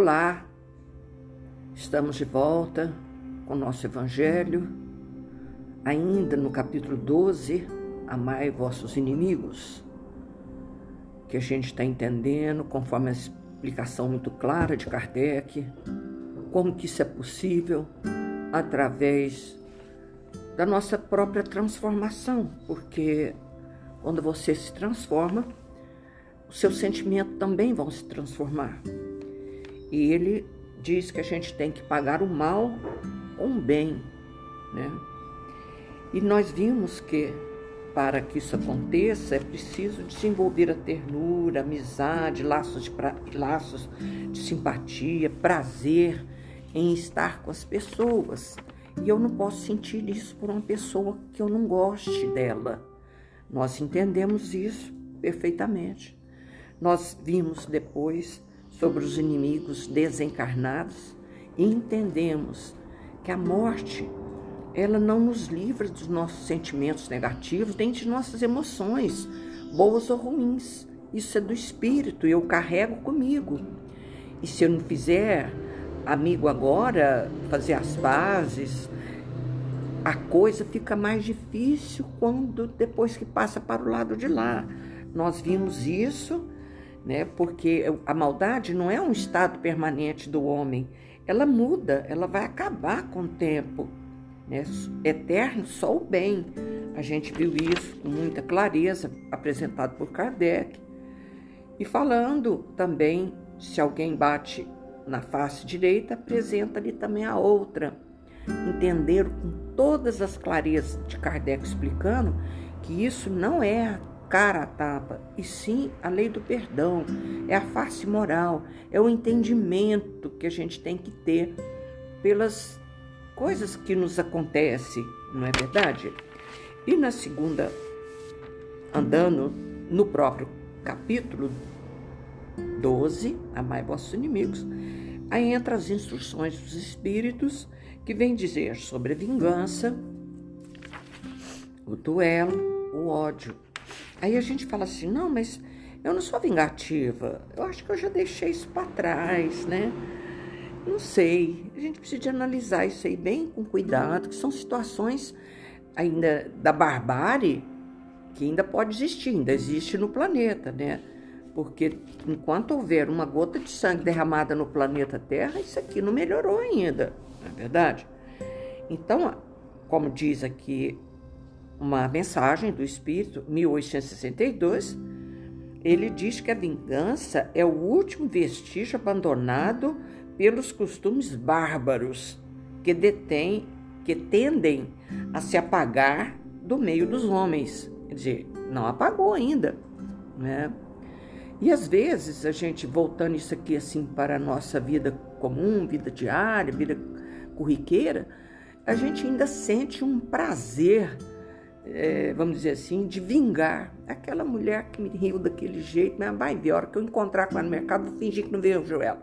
Olá, estamos de volta com o nosso Evangelho, ainda no capítulo 12, Amai vossos inimigos, que a gente está entendendo conforme a explicação muito clara de Kardec, como que isso é possível através da nossa própria transformação, porque quando você se transforma, os seus sentimentos também vão se transformar. E ele diz que a gente tem que pagar o mal com o bem, né? E nós vimos que para que isso aconteça é preciso desenvolver a ternura, amizade, laços de, pra... laços de simpatia, prazer em estar com as pessoas. E eu não posso sentir isso por uma pessoa que eu não goste dela. Nós entendemos isso perfeitamente. Nós vimos depois sobre os inimigos desencarnados e entendemos que a morte ela não nos livra dos nossos sentimentos negativos, nem de nossas emoções, boas ou ruins. Isso é do espírito, eu carrego comigo. E se eu não fizer, amigo, agora, fazer as pazes, a coisa fica mais difícil quando depois que passa para o lado de lá. Nós vimos isso né? Porque a maldade não é um estado permanente do homem, ela muda, ela vai acabar com o tempo, né? Eterno só o bem. A gente viu isso com muita clareza apresentado por Kardec. E falando também, se alguém bate na face direita, apresenta-lhe também a outra. Entender com todas as clarezas de Kardec explicando que isso não é cara a tapa, e sim a lei do perdão, é a face moral, é o entendimento que a gente tem que ter pelas coisas que nos acontecem, não é verdade? E na segunda, andando no próprio capítulo 12, Amai vossos inimigos, aí entra as instruções dos espíritos que vem dizer sobre a vingança, o duelo, o ódio, Aí a gente fala assim: não, mas eu não sou vingativa. Eu acho que eu já deixei isso para trás, né? Não sei. A gente precisa de analisar isso aí bem com cuidado, que são situações ainda da barbárie que ainda pode existir, ainda existe no planeta, né? Porque enquanto houver uma gota de sangue derramada no planeta Terra, isso aqui não melhorou ainda, não é verdade? Então, como diz aqui uma mensagem do Espírito, 1862, ele diz que a vingança é o último vestígio abandonado pelos costumes bárbaros que detêm, que tendem a se apagar do meio dos homens. Quer dizer, não apagou ainda, né? E às vezes a gente voltando isso aqui assim para a nossa vida comum, vida diária, vida corriqueira, a gente ainda sente um prazer é, vamos dizer assim, de vingar aquela mulher que me riu daquele jeito, mas vai ver, a hora que eu encontrar com ela no mercado, vou fingir que não vejo ela.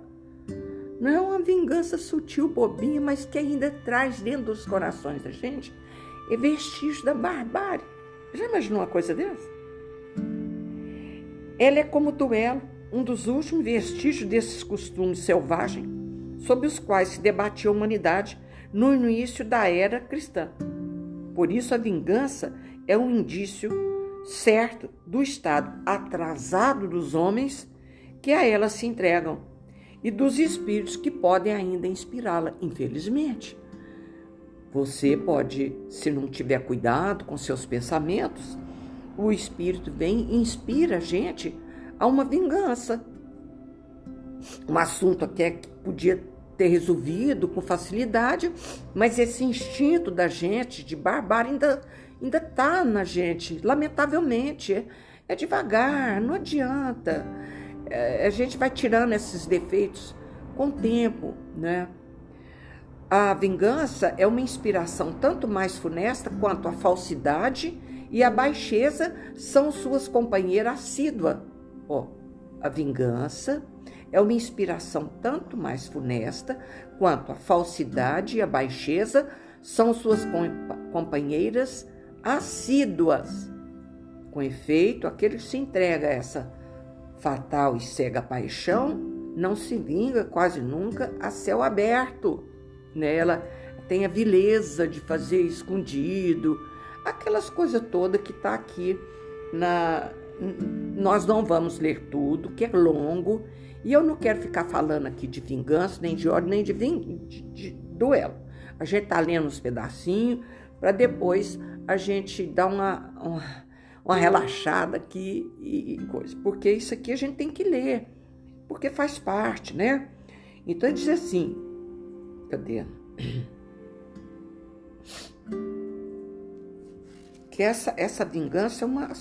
Não é uma vingança sutil, bobinha, mas que ainda traz dentro dos corações da gente é vestígio da barbárie. Já imaginou uma coisa dessa? Ela é como o duelo, um dos últimos vestígios desses costumes selvagens sobre os quais se debatia a humanidade no início da era cristã. Por isso, a vingança é um indício certo do estado atrasado dos homens que a ela se entregam e dos espíritos que podem ainda inspirá-la, infelizmente. Você pode, se não tiver cuidado com seus pensamentos, o espírito vem e inspira a gente a uma vingança. Um assunto até que podia ter resolvido com facilidade, mas esse instinto da gente de barbárie ainda ainda tá na gente, lamentavelmente. É, devagar, não adianta. É, a gente vai tirando esses defeitos com o tempo, né? A vingança é uma inspiração tanto mais funesta quanto a falsidade e a baixeza são suas companheiras assíduas. Ó, a vingança é uma inspiração tanto mais funesta quanto a falsidade e a baixeza são suas companheiras assíduas. Com efeito, aquele que se entrega a essa fatal e cega paixão não se vinga quase nunca a céu aberto. Né? Ela tem a vileza de fazer escondido, aquelas coisas todas que está aqui na. Nós não vamos ler tudo, que é longo, e eu não quero ficar falando aqui de vingança, nem de ódio, nem de, ving... de, de duelo. A gente está lendo uns pedacinhos para depois a gente dar uma, uma, uma relaxada aqui e, e coisa. Porque isso aqui a gente tem que ler, porque faz parte, né? Então diz assim, cadê? Que essa, essa vingança é uma,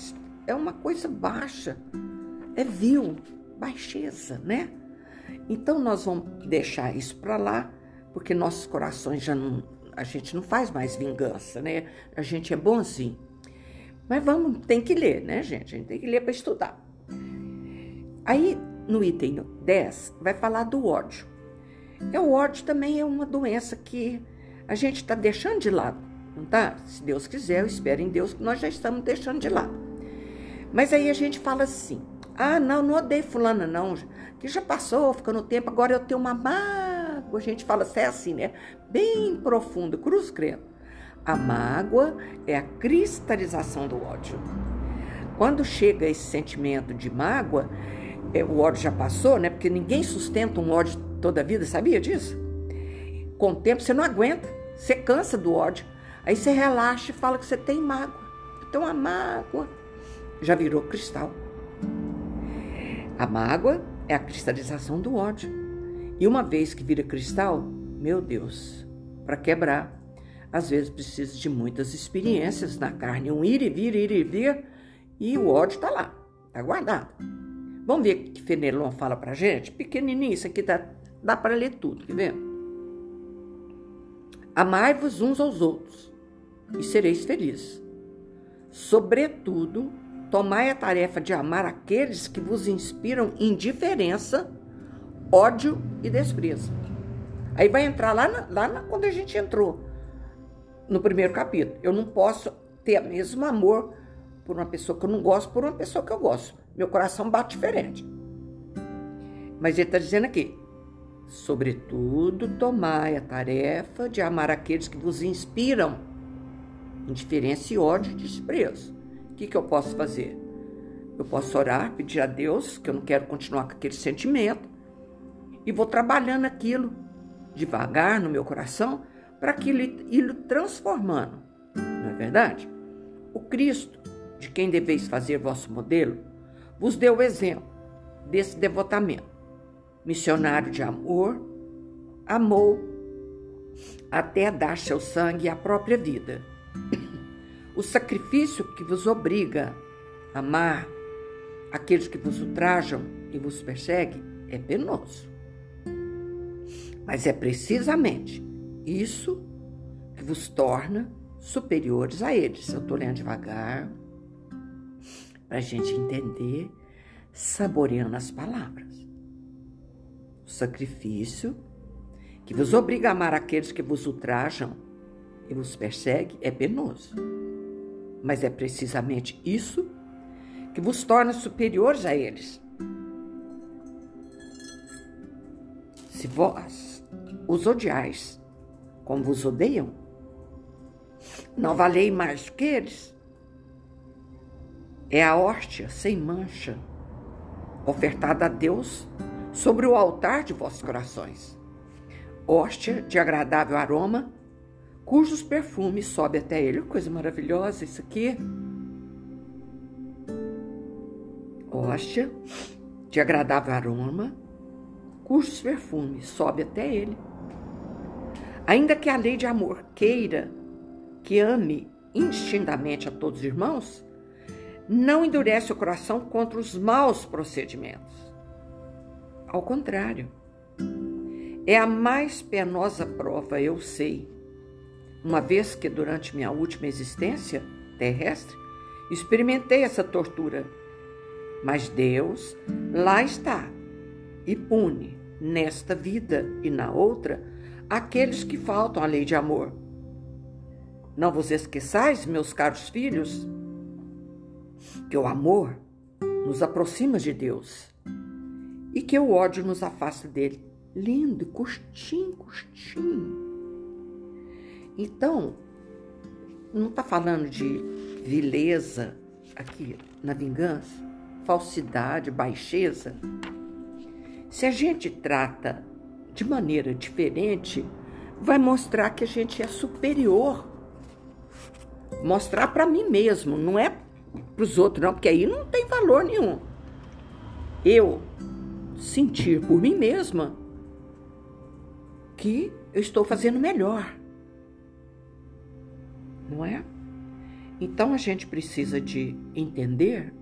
é uma coisa baixa, é vil, baixeza, né? Então nós vamos deixar isso para lá, porque nossos corações já não. A gente não faz mais vingança, né? A gente é bonzinho. Mas vamos, tem que ler, né, gente? A gente tem que ler para estudar. Aí, no item 10, vai falar do ódio. E o ódio também é uma doença que a gente está deixando de lado, não tá? Se Deus quiser, eu espero em Deus que nós já estamos deixando de lado. Mas aí a gente fala assim: ah, não, não odeio fulana, não, que já passou, ficando tempo, agora eu tenho uma mágoa. A gente fala assim, é assim, né? Bem profundo, cruz credo. A mágoa é a cristalização do ódio. Quando chega esse sentimento de mágoa, é, o ódio já passou, né? Porque ninguém sustenta um ódio toda a vida, sabia disso? Com o tempo você não aguenta, você cansa do ódio. Aí você relaxa e fala que você tem mágoa. Então a mágoa já virou cristal. A mágoa é a cristalização do ódio. E uma vez que vira cristal, meu Deus, para quebrar, às vezes precisa de muitas experiências na carne, um ir e vir, ir e vir, e o ódio está lá, está guardado. Vamos ver o que Fenelon fala para gente? Pequenininho, isso aqui dá, dá para ler tudo, quer ver? Amai-vos uns aos outros e sereis felizes. Sobretudo, tomai a tarefa de amar aqueles que vos inspiram indiferença, ódio e desprezo. Aí vai entrar lá, na, lá na, quando a gente entrou no primeiro capítulo. Eu não posso ter o mesmo amor por uma pessoa que eu não gosto por uma pessoa que eu gosto. Meu coração bate diferente. Mas ele está dizendo aqui: sobretudo, tomai a tarefa de amar aqueles que vos inspiram indiferença e ódio e desprezo. O que, que eu posso fazer? Eu posso orar, pedir a Deus que eu não quero continuar com aquele sentimento e vou trabalhando aquilo devagar no meu coração para aquilo ir transformando. Não é verdade? O Cristo, de quem deveis fazer vosso modelo, vos deu o exemplo desse devotamento. Missionário de amor, amou até dar seu sangue e a própria vida. O sacrifício que vos obriga a amar aqueles que vos ultrajam e vos perseguem é penoso. Mas é precisamente isso que vos torna superiores a eles. Eu estou lendo devagar para a gente entender, saboreando as palavras. O sacrifício que vos obriga a amar aqueles que vos ultrajam e vos persegue é penoso. Mas é precisamente isso que vos torna superiores a eles. Se vós os odiais como vos odeiam, não valei mais que eles. É a hóstia sem mancha, ofertada a Deus sobre o altar de vossos corações. Hóstia de agradável aroma, cujos perfumes sobe até ele. Coisa maravilhosa isso aqui. Hóstia de agradável aroma, cujos perfumes sobe até ele. Ainda que a lei de amor queira que ame indistintamente a todos os irmãos, não endurece o coração contra os maus procedimentos. Ao contrário, é a mais penosa prova, eu sei, uma vez que durante minha última existência terrestre experimentei essa tortura. Mas Deus lá está e pune nesta vida e na outra aqueles que faltam à lei de amor. Não vos esqueçais, meus caros filhos, que o amor nos aproxima de Deus e que o ódio nos afaste dele. Lindo, curtinho, curtinho. Então, não está falando de vileza aqui na vingança, falsidade, baixeza. Se a gente trata de maneira diferente, vai mostrar que a gente é superior. Mostrar para mim mesmo, não é para os outros, não, porque aí não tem valor nenhum. Eu sentir por mim mesma que eu estou fazendo melhor. Não é? Então a gente precisa de entender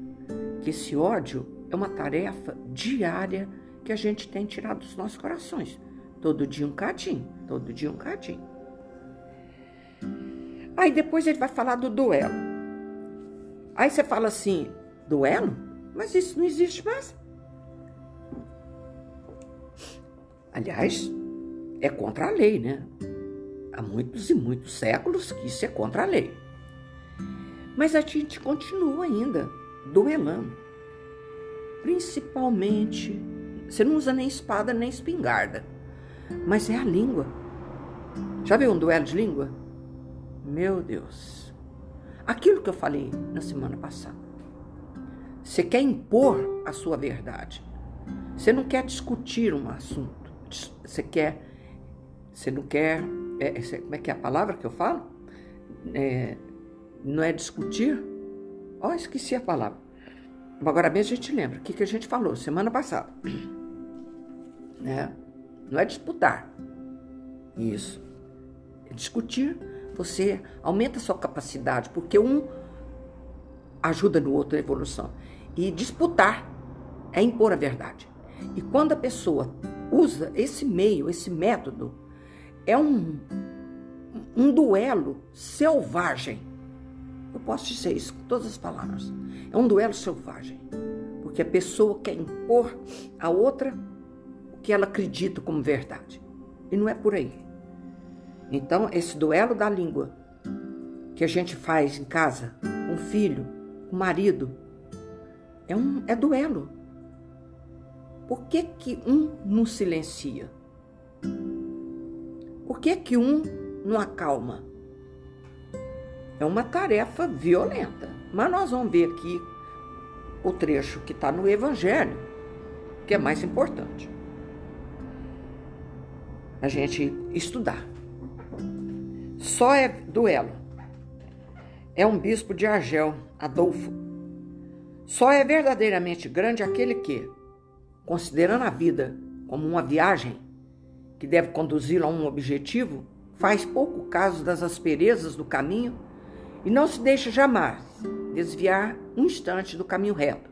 que esse ódio é uma tarefa diária que a gente tem tirado dos nossos corações. Todo dia um cadinho, todo dia um cadinho. Aí depois ele vai falar do duelo. Aí você fala assim: duelo? Mas isso não existe mais. Aliás, é contra a lei, né? Há muitos e muitos séculos que isso é contra a lei. Mas a gente continua ainda duelando. Principalmente, você não usa nem espada nem espingarda, mas é a língua. Já viu um duelo de língua? Meu Deus. Aquilo que eu falei na semana passada. Você quer impor a sua verdade. Você não quer discutir um assunto. Você quer. Você não quer. É, é, como é que é a palavra que eu falo? É, não é discutir? Ó, oh, esqueci a palavra. Agora mesmo a gente lembra o que, que a gente falou semana passada. Né? Não é disputar. Isso. É discutir. Você aumenta a sua capacidade, porque um ajuda no outro na evolução. E disputar é impor a verdade. E quando a pessoa usa esse meio, esse método, é um, um duelo selvagem. Eu posso dizer isso com todas as palavras. É um duelo selvagem. Porque a pessoa quer impor a outra o que ela acredita como verdade. E não é por aí. Então, esse duelo da língua que a gente faz em casa, com o filho, com o marido, é um é duelo. Por que, que um não silencia? Por que, que um não acalma? É uma tarefa violenta. Mas nós vamos ver aqui o trecho que está no Evangelho, que é mais importante. A gente estudar. Só é duelo. É um bispo de Argel, Adolfo. Só é verdadeiramente grande aquele que, considerando a vida como uma viagem que deve conduzi-lo a um objetivo, faz pouco caso das asperezas do caminho e não se deixa jamais desviar um instante do caminho reto.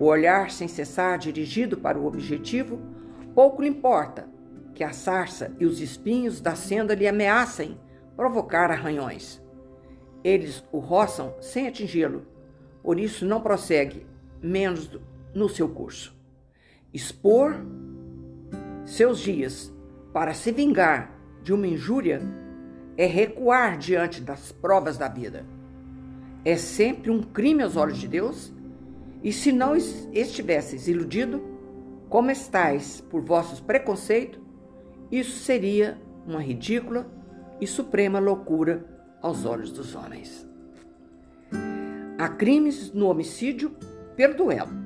O olhar sem cessar dirigido para o objetivo, pouco lhe importa que a sarça e os espinhos da senda lhe ameacem provocar arranhões. Eles o roçam sem atingi-lo, por isso não prossegue menos no seu curso expor seus dias para se vingar de uma injúria é recuar diante das provas da vida. É sempre um crime aos olhos de Deus, e se não estivesseis iludido, como estáis por vossos preconceitos, isso seria uma ridícula e suprema loucura aos olhos dos homens. Há crimes no homicídio pelo duelo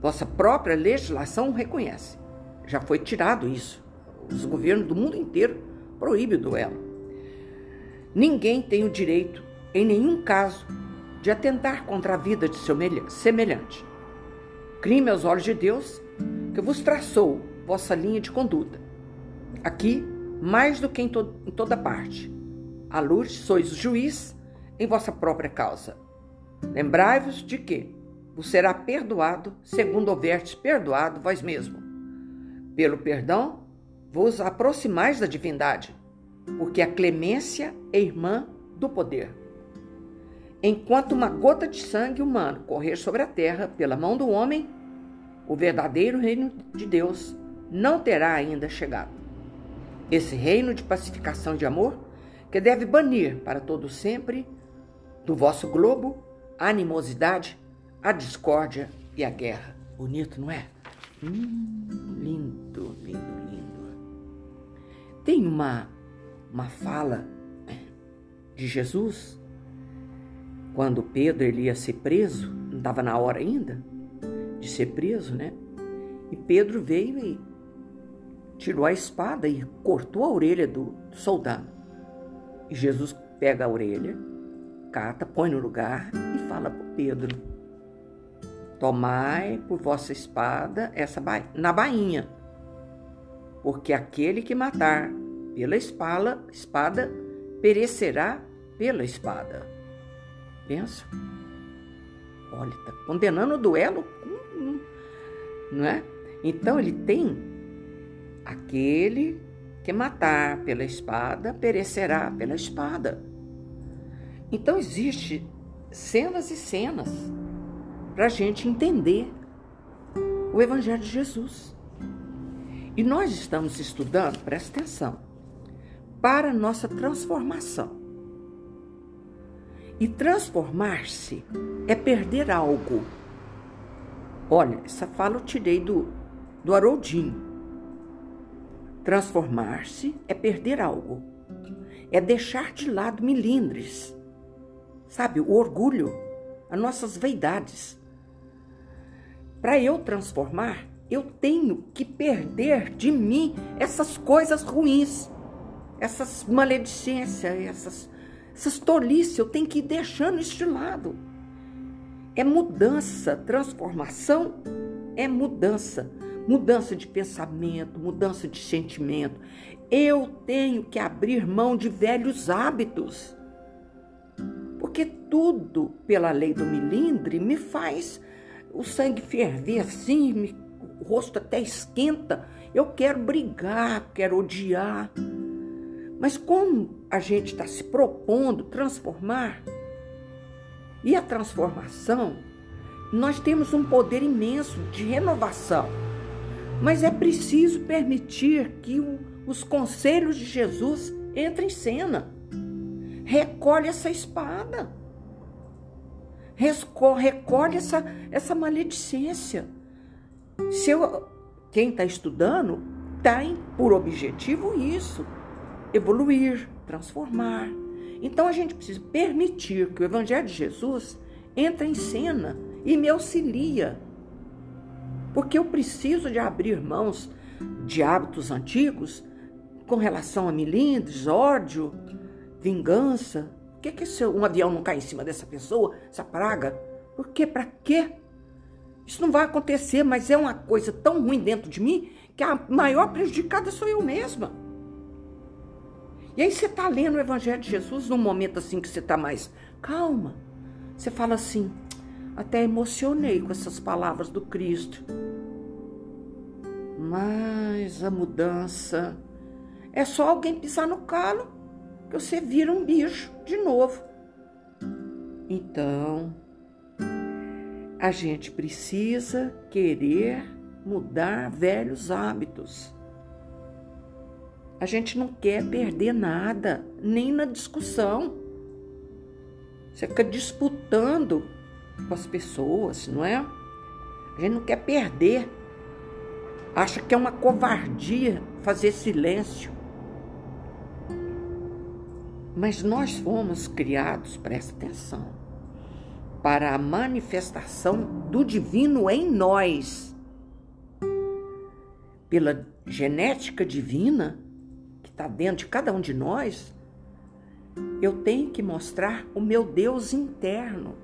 vossa própria legislação reconhece. Já foi tirado isso. Os governos do mundo inteiro proíbem o duelo. Ninguém tem o direito, em nenhum caso, de atentar contra a vida de seu semelhante. Crime aos olhos de Deus que vos traçou vossa linha de conduta. Aqui, mais do que em, to em toda parte. A luz sois o juiz em vossa própria causa. Lembrai-vos de que, vos será perdoado, segundo houverdes perdoado vós mesmo. Pelo perdão, vos aproximais da divindade, porque a clemência é irmã do poder. Enquanto uma gota de sangue humano correr sobre a terra pela mão do homem, o verdadeiro reino de Deus não terá ainda chegado. Esse reino de pacificação e de amor que deve banir para todo sempre do vosso globo a animosidade, a discórdia e a guerra. Bonito, não é? Hum, lindo, lindo, lindo. Tem uma, uma fala de Jesus quando Pedro ele ia ser preso, não estava na hora ainda de ser preso, né? E Pedro veio e tirou a espada e cortou a orelha do soldado. E Jesus pega a orelha, cata, põe no lugar e fala para Pedro: Tomai por vossa espada essa ba... na bainha, porque aquele que matar pela espada, espada perecerá pela espada. Pensa. Olha, está condenando o duelo, não é? Então ele tem aquele que matar pela espada perecerá pela espada. Então existe cenas e cenas para a gente entender o Evangelho de Jesus. E nós estamos estudando, presta atenção, para nossa transformação. E transformar-se é perder algo. Olha, essa fala eu tirei do, do Haroldinho. Transformar-se é perder algo. É deixar de lado milindres. Sabe, o orgulho, as nossas vaidades. Para eu transformar, eu tenho que perder de mim essas coisas ruins, essas maledicências, essas, essas tolices. Eu tenho que ir deixando isso de lado. É mudança, transformação é mudança. Mudança de pensamento, mudança de sentimento. Eu tenho que abrir mão de velhos hábitos. Porque tudo pela lei do milindre me faz o sangue ferver assim, me, o rosto até esquenta. Eu quero brigar, quero odiar. Mas como a gente está se propondo transformar, e a transformação, nós temos um poder imenso de renovação. Mas é preciso permitir que o, os conselhos de Jesus entrem em cena. Recolhe essa espada. Recolhe essa, essa maledicência. Se eu, quem está estudando tem por objetivo isso: evoluir, transformar. Então a gente precisa permitir que o Evangelho de Jesus entre em cena e me auxilia. Porque eu preciso de abrir mãos de hábitos antigos com relação a milindres, ódio, vingança. Por que, que se um avião não cai em cima dessa pessoa, essa praga? Por quê? Para quê? Isso não vai acontecer, mas é uma coisa tão ruim dentro de mim que a maior prejudicada sou eu mesma. E aí você está lendo o Evangelho de Jesus num momento assim que você está mais calma. Você fala assim, até emocionei com essas palavras do Cristo. Mas a mudança é só alguém pisar no calo que você vira um bicho de novo. Então, a gente precisa querer mudar velhos hábitos. A gente não quer perder nada, nem na discussão. Você fica disputando com as pessoas, não é? A gente não quer perder. Acha que é uma covardia fazer silêncio. Mas nós fomos criados, presta atenção, para a manifestação do divino em nós. Pela genética divina, está dentro de cada um de nós, eu tenho que mostrar o meu Deus interno.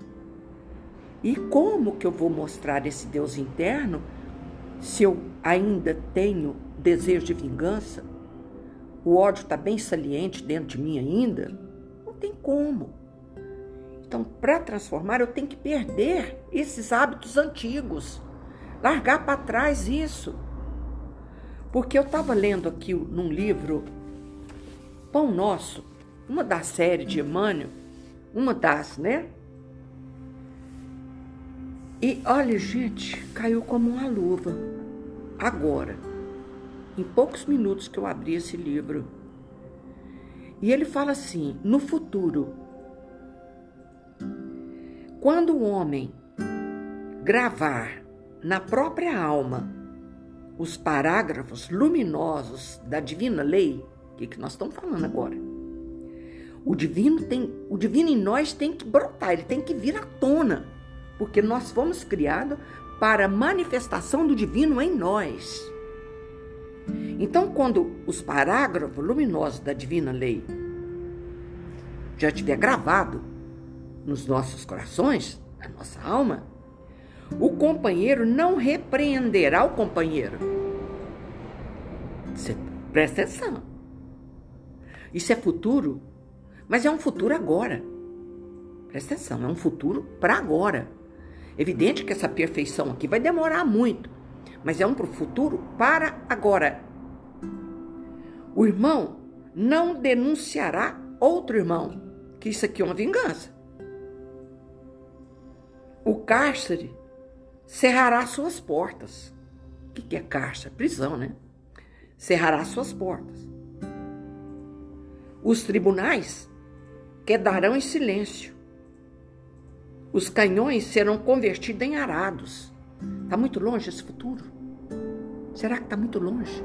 E como que eu vou mostrar esse Deus interno se eu ainda tenho desejo de vingança? O ódio está bem saliente dentro de mim ainda? Não tem como. Então, para transformar, eu tenho que perder esses hábitos antigos, largar para trás isso. Porque eu estava lendo aqui num livro Pão Nosso, uma da série de Emmanuel, uma das, né? E olha, gente, caiu como uma luva. Agora, em poucos minutos que eu abri esse livro. E ele fala assim: no futuro, quando o homem gravar na própria alma os parágrafos luminosos da divina lei, o que, que nós estamos falando agora? O divino tem, o divino em nós tem que brotar, ele tem que vir à tona, porque nós fomos criados para a manifestação do divino em nós. Então, quando os parágrafos luminosos da divina lei já estiver gravado nos nossos corações, na nossa alma, o companheiro não repreenderá o companheiro. Você presta atenção. Isso é futuro, mas é um futuro agora. Presta atenção, é um futuro para agora. Evidente que essa perfeição aqui vai demorar muito, mas é um futuro para agora. O irmão não denunciará outro irmão, que isso aqui é uma vingança. O cárcere cerrará suas portas. O que é cárcere? Prisão, né? Cerrará suas portas. Os tribunais quedarão em silêncio. Os canhões serão convertidos em arados. Está muito longe esse futuro? Será que está muito longe?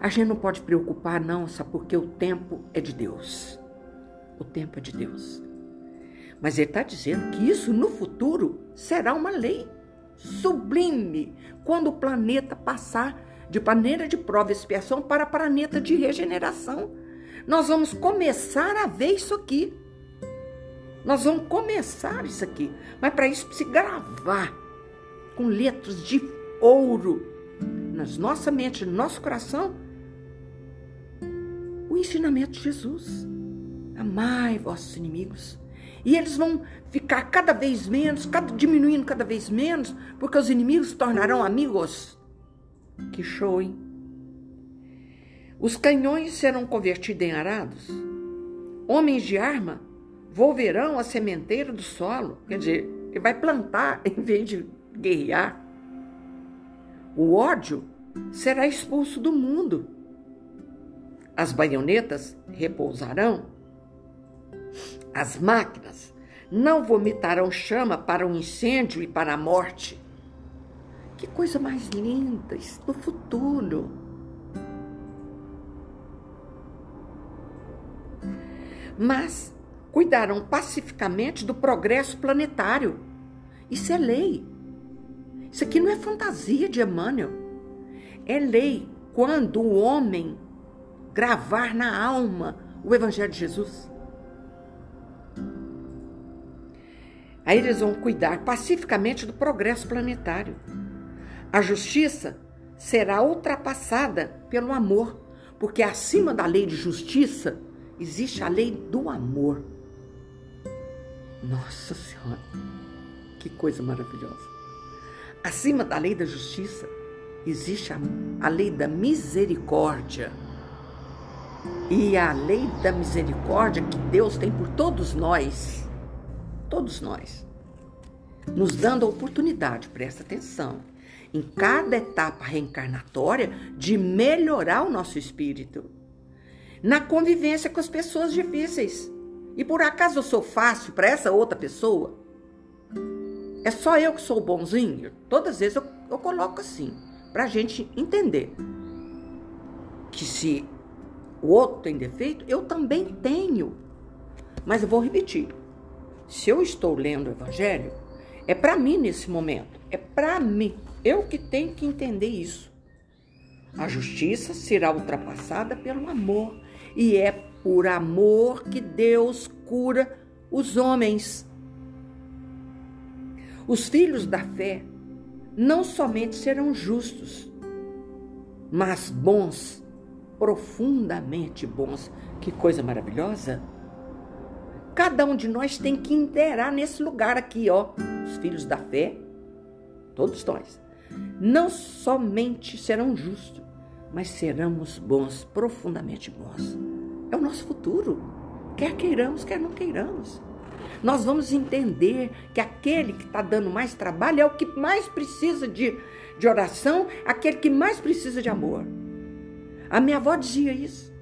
A gente não pode preocupar, não, sabe? Porque o tempo é de Deus. O tempo é de Deus. Mas ele está dizendo que isso no futuro será uma lei sublime quando o planeta passar de planeta de prova e expiação para planeta de regeneração. Nós vamos começar a ver isso aqui. Nós vamos começar isso aqui. Mas para isso precisa gravar com letras de ouro nas nossa mente, no nosso coração, o ensinamento de Jesus. Amai vossos inimigos. E eles vão ficar cada vez menos, cada, diminuindo cada vez menos, porque os inimigos se tornarão amigos. Que show, hein? Os canhões serão convertidos em arados. Homens de arma volverão a sementeira do solo. Quer dizer, ele vai plantar em vez de guerrear. O ódio será expulso do mundo. As baionetas repousarão as máquinas não vomitarão chama para o incêndio e para a morte. Que coisa mais linda isso no futuro. Mas cuidarão pacificamente do progresso planetário. Isso é lei. Isso aqui não é fantasia de Emmanuel. É lei quando o homem gravar na alma o Evangelho de Jesus. Aí eles vão cuidar pacificamente do progresso planetário. A justiça será ultrapassada pelo amor, porque acima da lei de justiça existe a lei do amor. Nossa Senhora, que coisa maravilhosa. Acima da lei da justiça existe a, a lei da misericórdia. E a lei da misericórdia que Deus tem por todos nós todos nós, nos dando a oportunidade, presta atenção, em cada etapa reencarnatória de melhorar o nosso espírito, na convivência com as pessoas difíceis. E por acaso eu sou fácil para essa outra pessoa? É só eu que sou bonzinho? Todas as vezes eu, eu coloco assim, para a gente entender que se o outro tem defeito, eu também tenho. Mas eu vou repetir: se eu estou lendo o Evangelho, é para mim nesse momento, é para mim. Eu que tenho que entender isso. A justiça será ultrapassada pelo amor, e é por amor que Deus cura os homens. Os filhos da fé não somente serão justos, mas bons, profundamente bons. Que coisa maravilhosa! Cada um de nós tem que inteirar nesse lugar aqui, ó. Os filhos da fé, todos nós, não somente serão justos, mas seremos bons, profundamente bons. É o nosso futuro, quer queiramos, quer não queiramos. Nós vamos entender que aquele que está dando mais trabalho é o que mais precisa de, de oração, aquele que mais precisa de amor. A minha avó dizia isso.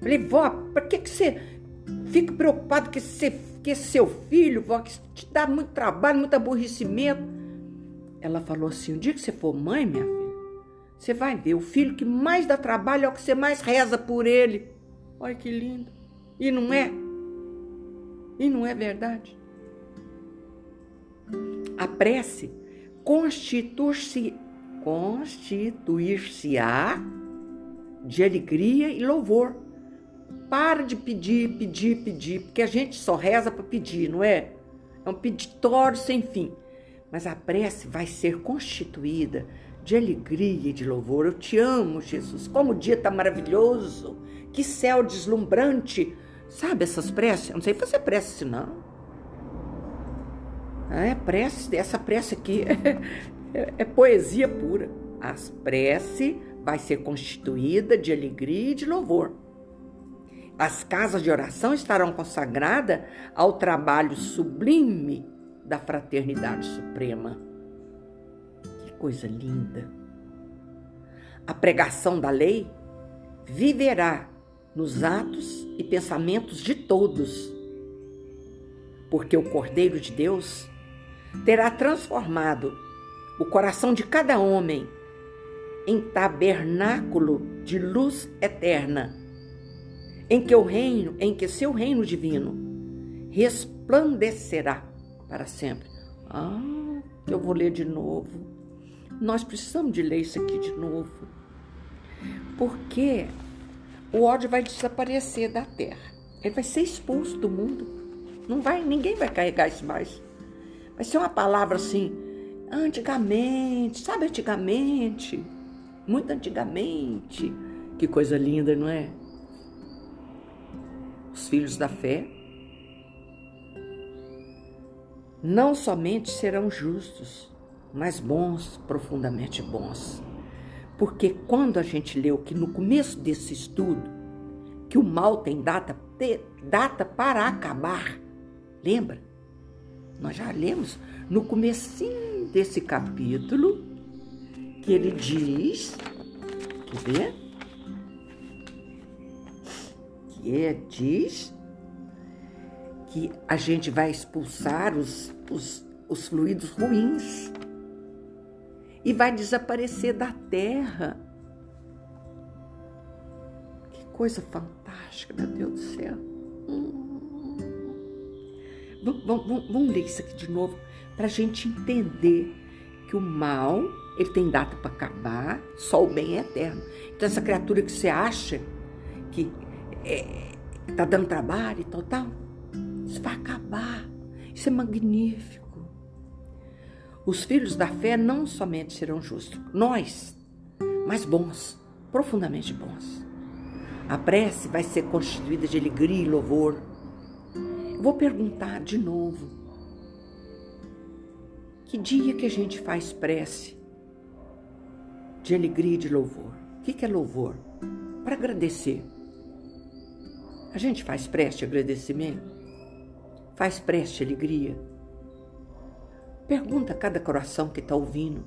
Falei, vó, por que, que você Fico preocupado que, esse, que esse seu filho, vó, que te dá muito trabalho, muito aborrecimento. ela falou assim: o dia que você for mãe, minha filha, você vai ver o filho que mais dá trabalho é o que você mais reza por ele. Olha que lindo. E não é? E não é verdade? A prece constituir-se constituir-se-á de alegria e louvor. Para de pedir, pedir, pedir, porque a gente só reza para pedir, não é? É um peditório sem fim. Mas a prece vai ser constituída de alegria e de louvor. Eu te amo, Jesus. Como o dia está maravilhoso. Que céu deslumbrante. Sabe essas preces? Eu não sei fazer prece, não. É prece, essa prece aqui é, é poesia pura. As prece vai ser constituída de alegria e de louvor. As casas de oração estarão consagradas ao trabalho sublime da fraternidade suprema. Que coisa linda! A pregação da lei viverá nos atos e pensamentos de todos, porque o Cordeiro de Deus terá transformado o coração de cada homem em tabernáculo de luz eterna, em que o reino, em que seu reino divino resplandecerá para sempre. Ah, eu vou ler de novo. Nós precisamos de ler isso aqui de novo. Porque o ódio vai desaparecer da terra. Ele vai ser expulso do mundo. Não vai, ninguém vai carregar isso mais. Vai ser uma palavra assim, antigamente, sabe antigamente? Muito antigamente. Que coisa linda, não é? Os filhos da fé não somente serão justos, mas bons, profundamente bons. Porque quando a gente leu que no começo desse estudo, que o mal tem data, data para acabar, lembra? Nós já lemos no comecinho desse capítulo que ele diz, quer ver? Que ele diz que a gente vai expulsar os, os, os fluidos ruins e vai desaparecer da terra. Que coisa fantástica, meu Deus do céu. Hum. Vamos, vamos, ler isso aqui de novo para a gente entender que o mal ele tem data para acabar, só o bem é eterno. Então essa criatura que você acha que está é, dando trabalho e tal, tal, isso vai acabar. Isso é magnífico. Os filhos da fé não somente serão justos, nós, mas bons, profundamente bons. A prece vai ser constituída de alegria e louvor Vou perguntar de novo. Que dia que a gente faz prece de alegria e de louvor? O que é louvor? Para agradecer. A gente faz prece de agradecimento? Faz prece de alegria? Pergunta a cada coração que está ouvindo.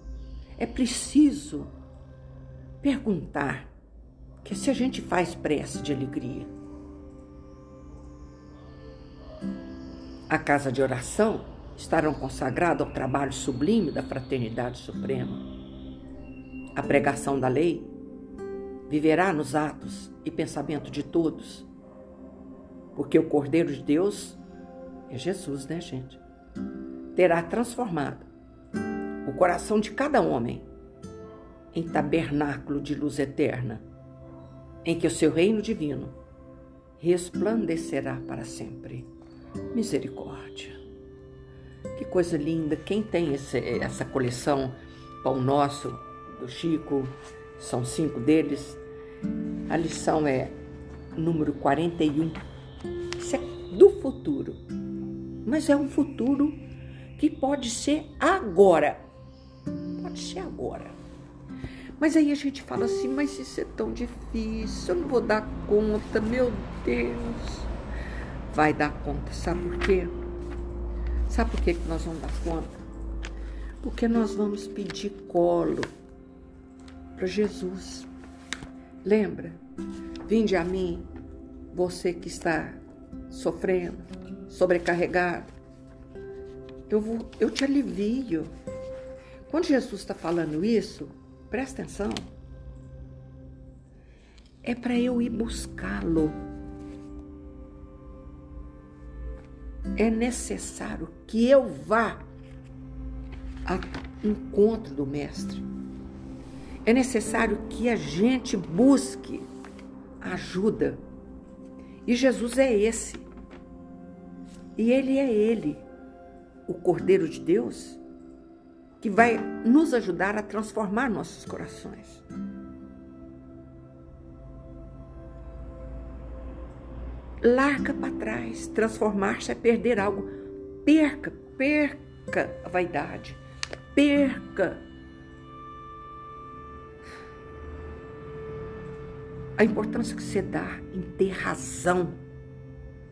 É preciso perguntar que se a gente faz prece de alegria. A casa de oração estarão consagrados ao trabalho sublime da fraternidade suprema. A pregação da lei viverá nos atos e pensamento de todos, porque o Cordeiro de Deus é Jesus, né, gente? Terá transformado o coração de cada homem em tabernáculo de luz eterna, em que o seu reino divino resplandecerá para sempre. Misericórdia. Que coisa linda. Quem tem esse, essa coleção Pão Nosso, do Chico, são cinco deles. A lição é número 41. Isso é do futuro. Mas é um futuro que pode ser agora. Pode ser agora. Mas aí a gente fala assim, mas isso é tão difícil, eu não vou dar conta, meu Deus vai dar conta. Sabe por quê? Sabe por quê que nós vamos dar conta? Porque nós vamos pedir colo para Jesus. Lembra? Vinde a mim, você que está sofrendo, sobrecarregado. Eu, vou, eu te alivio. Quando Jesus está falando isso, presta atenção. É para eu ir buscá-lo. É necessário que eu vá ao encontro do Mestre. É necessário que a gente busque ajuda. E Jesus é esse. E ele é ele, o Cordeiro de Deus, que vai nos ajudar a transformar nossos corações. Larga para trás. Transformar-se é perder algo. Perca, perca a vaidade. Perca a importância que você dá em ter razão.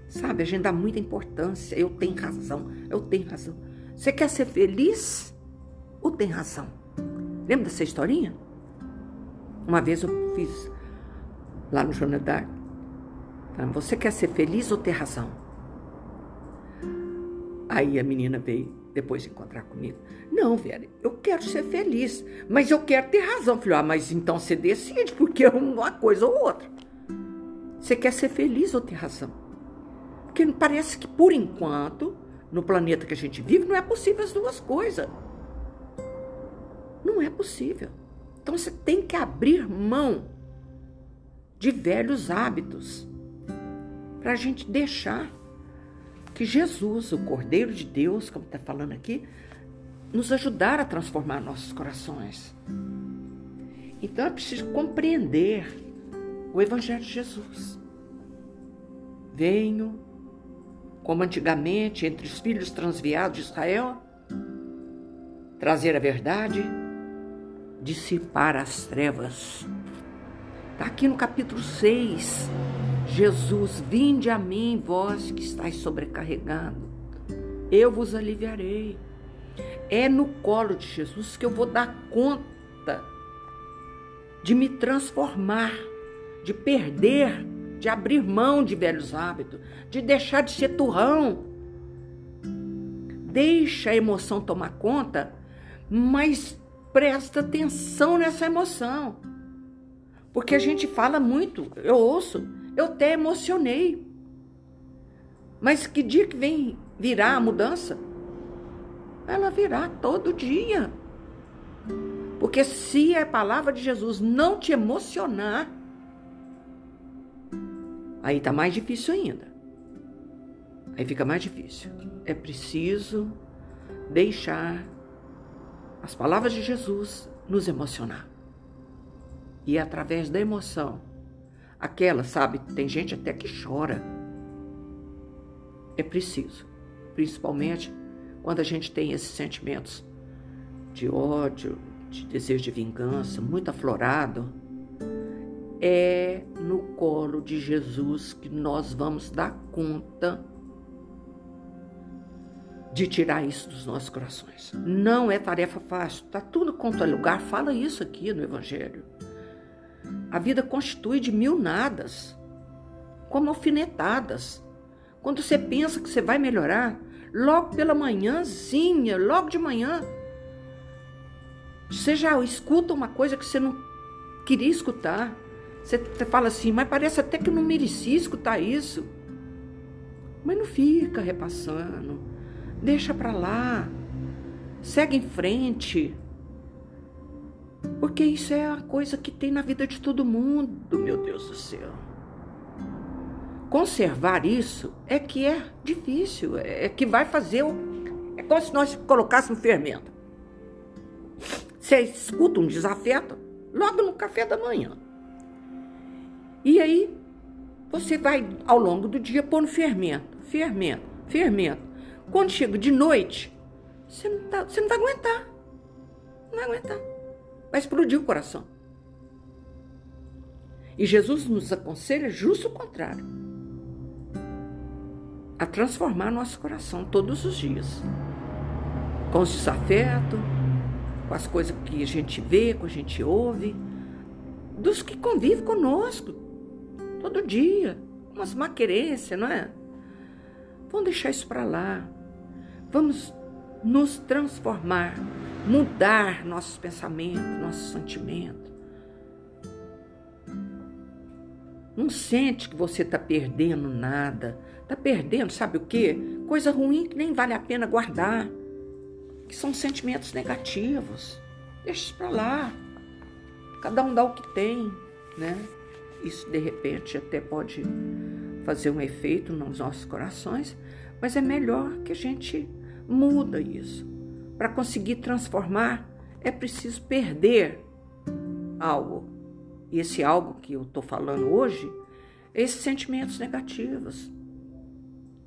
Sabe, a gente dá muita importância. Eu tenho razão, eu tenho razão. Você quer ser feliz ou tem razão? Lembra dessa historinha? Uma vez eu fiz lá no Jornal Dark. Você quer ser feliz ou ter razão? Aí a menina veio depois encontrar comigo. Não, velho, eu quero ser feliz, mas eu quero ter razão. Falei, ah, mas então você decide, porque é uma coisa ou outra. Você quer ser feliz ou ter razão? Porque parece que, por enquanto, no planeta que a gente vive, não é possível as duas coisas. Não é possível. Então você tem que abrir mão de velhos hábitos para a gente deixar que Jesus, o Cordeiro de Deus, como está falando aqui, nos ajudar a transformar nossos corações. Então é preciso compreender o Evangelho de Jesus. Venho, como antigamente entre os filhos transviados de Israel, trazer a verdade, dissipar as trevas. Está aqui no capítulo 6 Jesus, vinde a mim, vós que estáis sobrecarregado, eu vos aliviarei. É no colo de Jesus que eu vou dar conta de me transformar, de perder, de abrir mão de velhos hábitos, de deixar de ser turrão. Deixa a emoção tomar conta, mas presta atenção nessa emoção. Porque a gente fala muito, eu ouço, eu até emocionei. Mas que dia que vem virar a mudança? Ela virá todo dia. Porque se a palavra de Jesus não te emocionar, aí tá mais difícil ainda. Aí fica mais difícil. É preciso deixar as palavras de Jesus nos emocionar. E através da emoção, Aquela, sabe, tem gente até que chora. É preciso, principalmente quando a gente tem esses sentimentos de ódio, de desejo de vingança muito aflorado. É no colo de Jesus que nós vamos dar conta de tirar isso dos nossos corações. Não é tarefa fácil. Tá tudo quanto é lugar. Fala isso aqui no Evangelho. A vida constitui de mil nadas, como alfinetadas. Quando você pensa que você vai melhorar, logo pela manhãzinha, logo de manhã, você já escuta uma coisa que você não queria escutar. Você fala assim, mas parece até que não merecia escutar isso. Mas não fica repassando. Deixa para lá. Segue em frente. Porque isso é a coisa que tem na vida de todo mundo, meu Deus do céu. Conservar isso é que é difícil, é que vai fazer o. É como se nós colocássemos fermento. Você escuta um desafeto logo no café da manhã. E aí você vai ao longo do dia pondo fermento, fermento, fermento. Quando chega de noite, você não, tá, você não vai aguentar. Não vai aguentar vai explodir o coração. E Jesus nos aconselha justo o contrário. A transformar nosso coração todos os dias. Com os desafetos, com as coisas que a gente vê, que a gente ouve, dos que convivem conosco todo dia. Umas maquerências, não é? Vamos deixar isso para lá. Vamos nos transformar mudar nossos pensamentos, nossos sentimentos. Não sente que você está perdendo nada. Está perdendo, sabe o quê? Coisa ruim que nem vale a pena guardar. Que são sentimentos negativos. Deixa isso para lá. Cada um dá o que tem, né? Isso de repente até pode fazer um efeito nos nossos corações, mas é melhor que a gente muda isso. Para conseguir transformar, é preciso perder algo. E esse algo que eu estou falando hoje, é esses sentimentos negativos,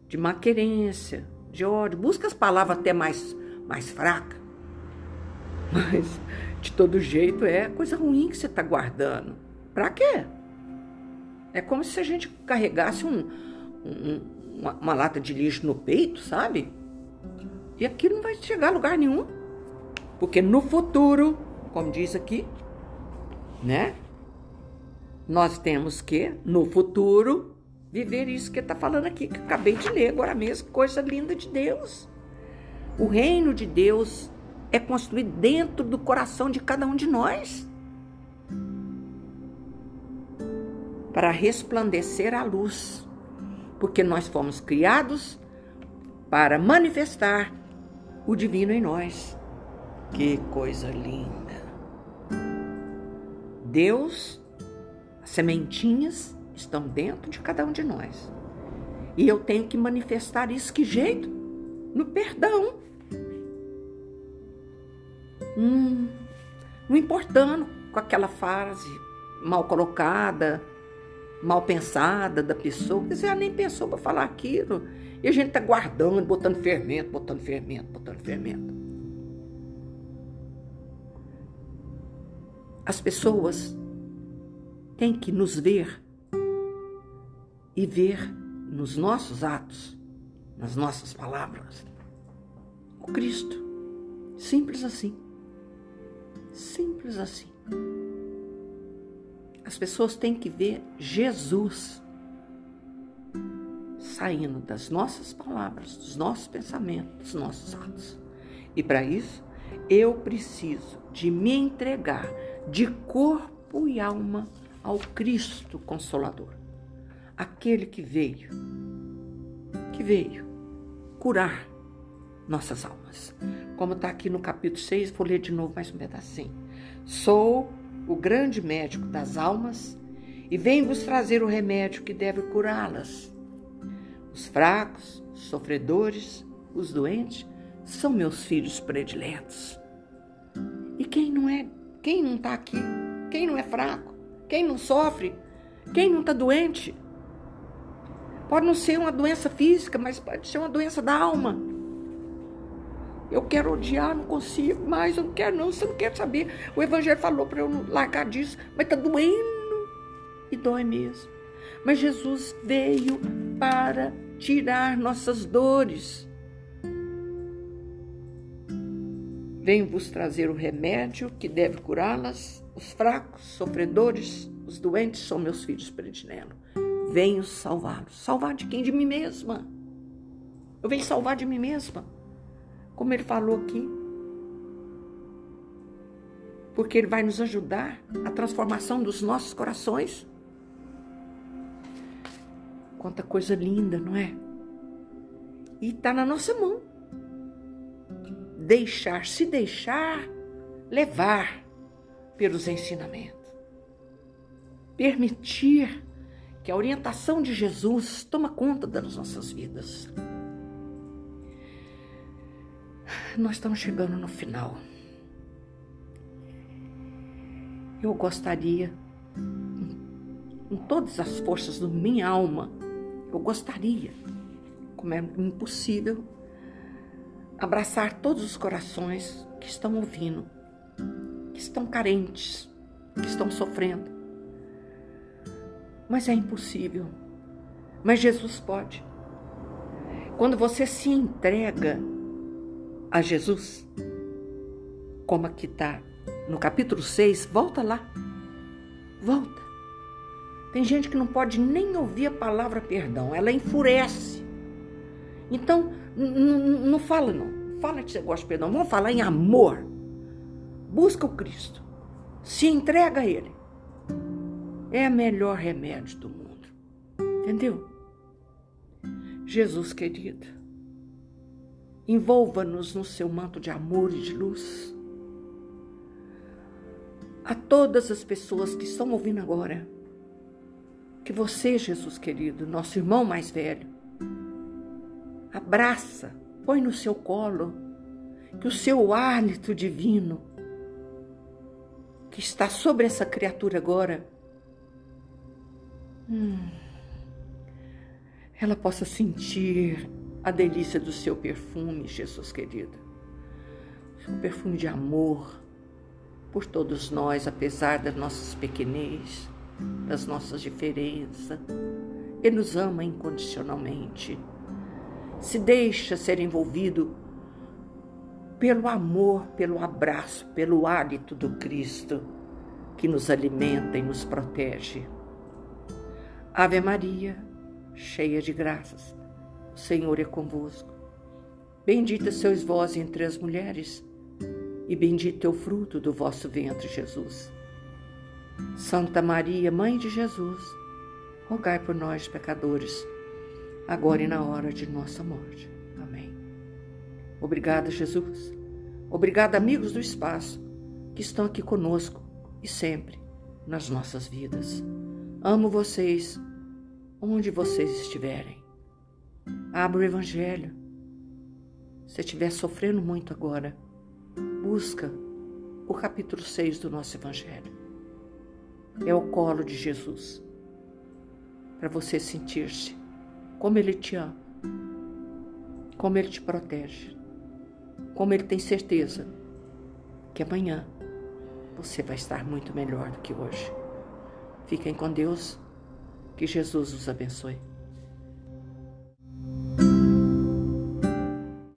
de má querência, de ódio. Busca as palavras até mais, mais fracas. Mas, de todo jeito, é coisa ruim que você está guardando. Para quê? É como se a gente carregasse um, um, uma, uma lata de lixo no peito, sabe? E aquilo não vai chegar a lugar nenhum. Porque no futuro, como diz aqui, né? Nós temos que, no futuro, viver isso que está falando aqui, que acabei de ler agora mesmo, coisa linda de Deus. O reino de Deus é construído dentro do coração de cada um de nós. Para resplandecer a luz, porque nós fomos criados para manifestar o divino em nós. Que coisa linda! Deus, as sementinhas estão dentro de cada um de nós. E eu tenho que manifestar isso que jeito? No perdão. Hum, não importando com aquela frase mal colocada, mal pensada da pessoa, quer dizer, ela nem pensou para falar aquilo. E a gente está guardando, botando fermento, botando fermento, botando fermento. As pessoas têm que nos ver e ver nos nossos atos, nas nossas palavras, o Cristo. Simples assim. Simples assim. As pessoas têm que ver Jesus saindo das nossas palavras, dos nossos pensamentos, dos nossos atos. E para isso, eu preciso de me entregar de corpo e alma ao Cristo Consolador, aquele que veio, que veio curar nossas almas. Como está aqui no capítulo 6, vou ler de novo mais um pedacinho. Sou o grande médico das almas e venho vos trazer o remédio que deve curá-las os fracos, os sofredores, os doentes são meus filhos prediletos. E quem não é, quem não está aqui, quem não é fraco, quem não sofre, quem não está doente, pode não ser uma doença física, mas pode ser uma doença da alma. Eu quero odiar, não consigo mais, eu não quero não, você não quer saber. O Evangelho falou para eu largar disso, mas está doendo e dói mesmo. Mas Jesus veio para tirar nossas dores. Venho vos trazer o remédio que deve curá-las. Os fracos, sofredores, os doentes são meus filhos prediletos. Venho salvá-los. Salvar de quem? De mim mesma. Eu venho salvar de mim mesma. Como ele falou aqui. Porque ele vai nos ajudar a transformação dos nossos corações. Quanta coisa linda, não é? E está na nossa mão. Deixar, se deixar levar pelos ensinamentos. Permitir que a orientação de Jesus toma conta das nossas vidas. Nós estamos chegando no final. Eu gostaria, com todas as forças da minha alma, eu gostaria, como é impossível, abraçar todos os corações que estão ouvindo, que estão carentes, que estão sofrendo. Mas é impossível. Mas Jesus pode. Quando você se entrega a Jesus, como aqui está no capítulo 6, volta lá. Volta. Tem gente que não pode nem ouvir a palavra perdão, ela enfurece. Então, não fala não. Fala que você gosta de perdão, vamos falar em amor. busca o Cristo, se entrega a Ele. É o melhor remédio do mundo. Entendeu? Jesus querido, envolva-nos no seu manto de amor e de luz. A todas as pessoas que estão ouvindo agora, que você, Jesus querido, nosso irmão mais velho, abraça, põe no seu colo, que o seu hálito divino, que está sobre essa criatura agora, hum, ela possa sentir a delícia do seu perfume, Jesus querido. Um perfume de amor por todos nós, apesar das nossas pequenez, das nossas diferenças. Ele nos ama incondicionalmente. Se deixa ser envolvido pelo amor, pelo abraço, pelo hálito do Cristo que nos alimenta e nos protege. Ave Maria, cheia de graças, o Senhor é convosco. Bendita sois vós entre as mulheres, e bendito é o fruto do vosso ventre, Jesus. Santa Maria, Mãe de Jesus, rogai por nós, pecadores, agora e na hora de nossa morte. Amém. Obrigada, Jesus. Obrigada, amigos do espaço, que estão aqui conosco e sempre nas nossas vidas. Amo vocês onde vocês estiverem. Abra o Evangelho. Se estiver sofrendo muito agora, busca o capítulo 6 do nosso Evangelho é o colo de Jesus. Para você sentir-se como Ele te ama, como Ele te protege, como Ele tem certeza que amanhã você vai estar muito melhor do que hoje. Fiquem com Deus, que Jesus os abençoe.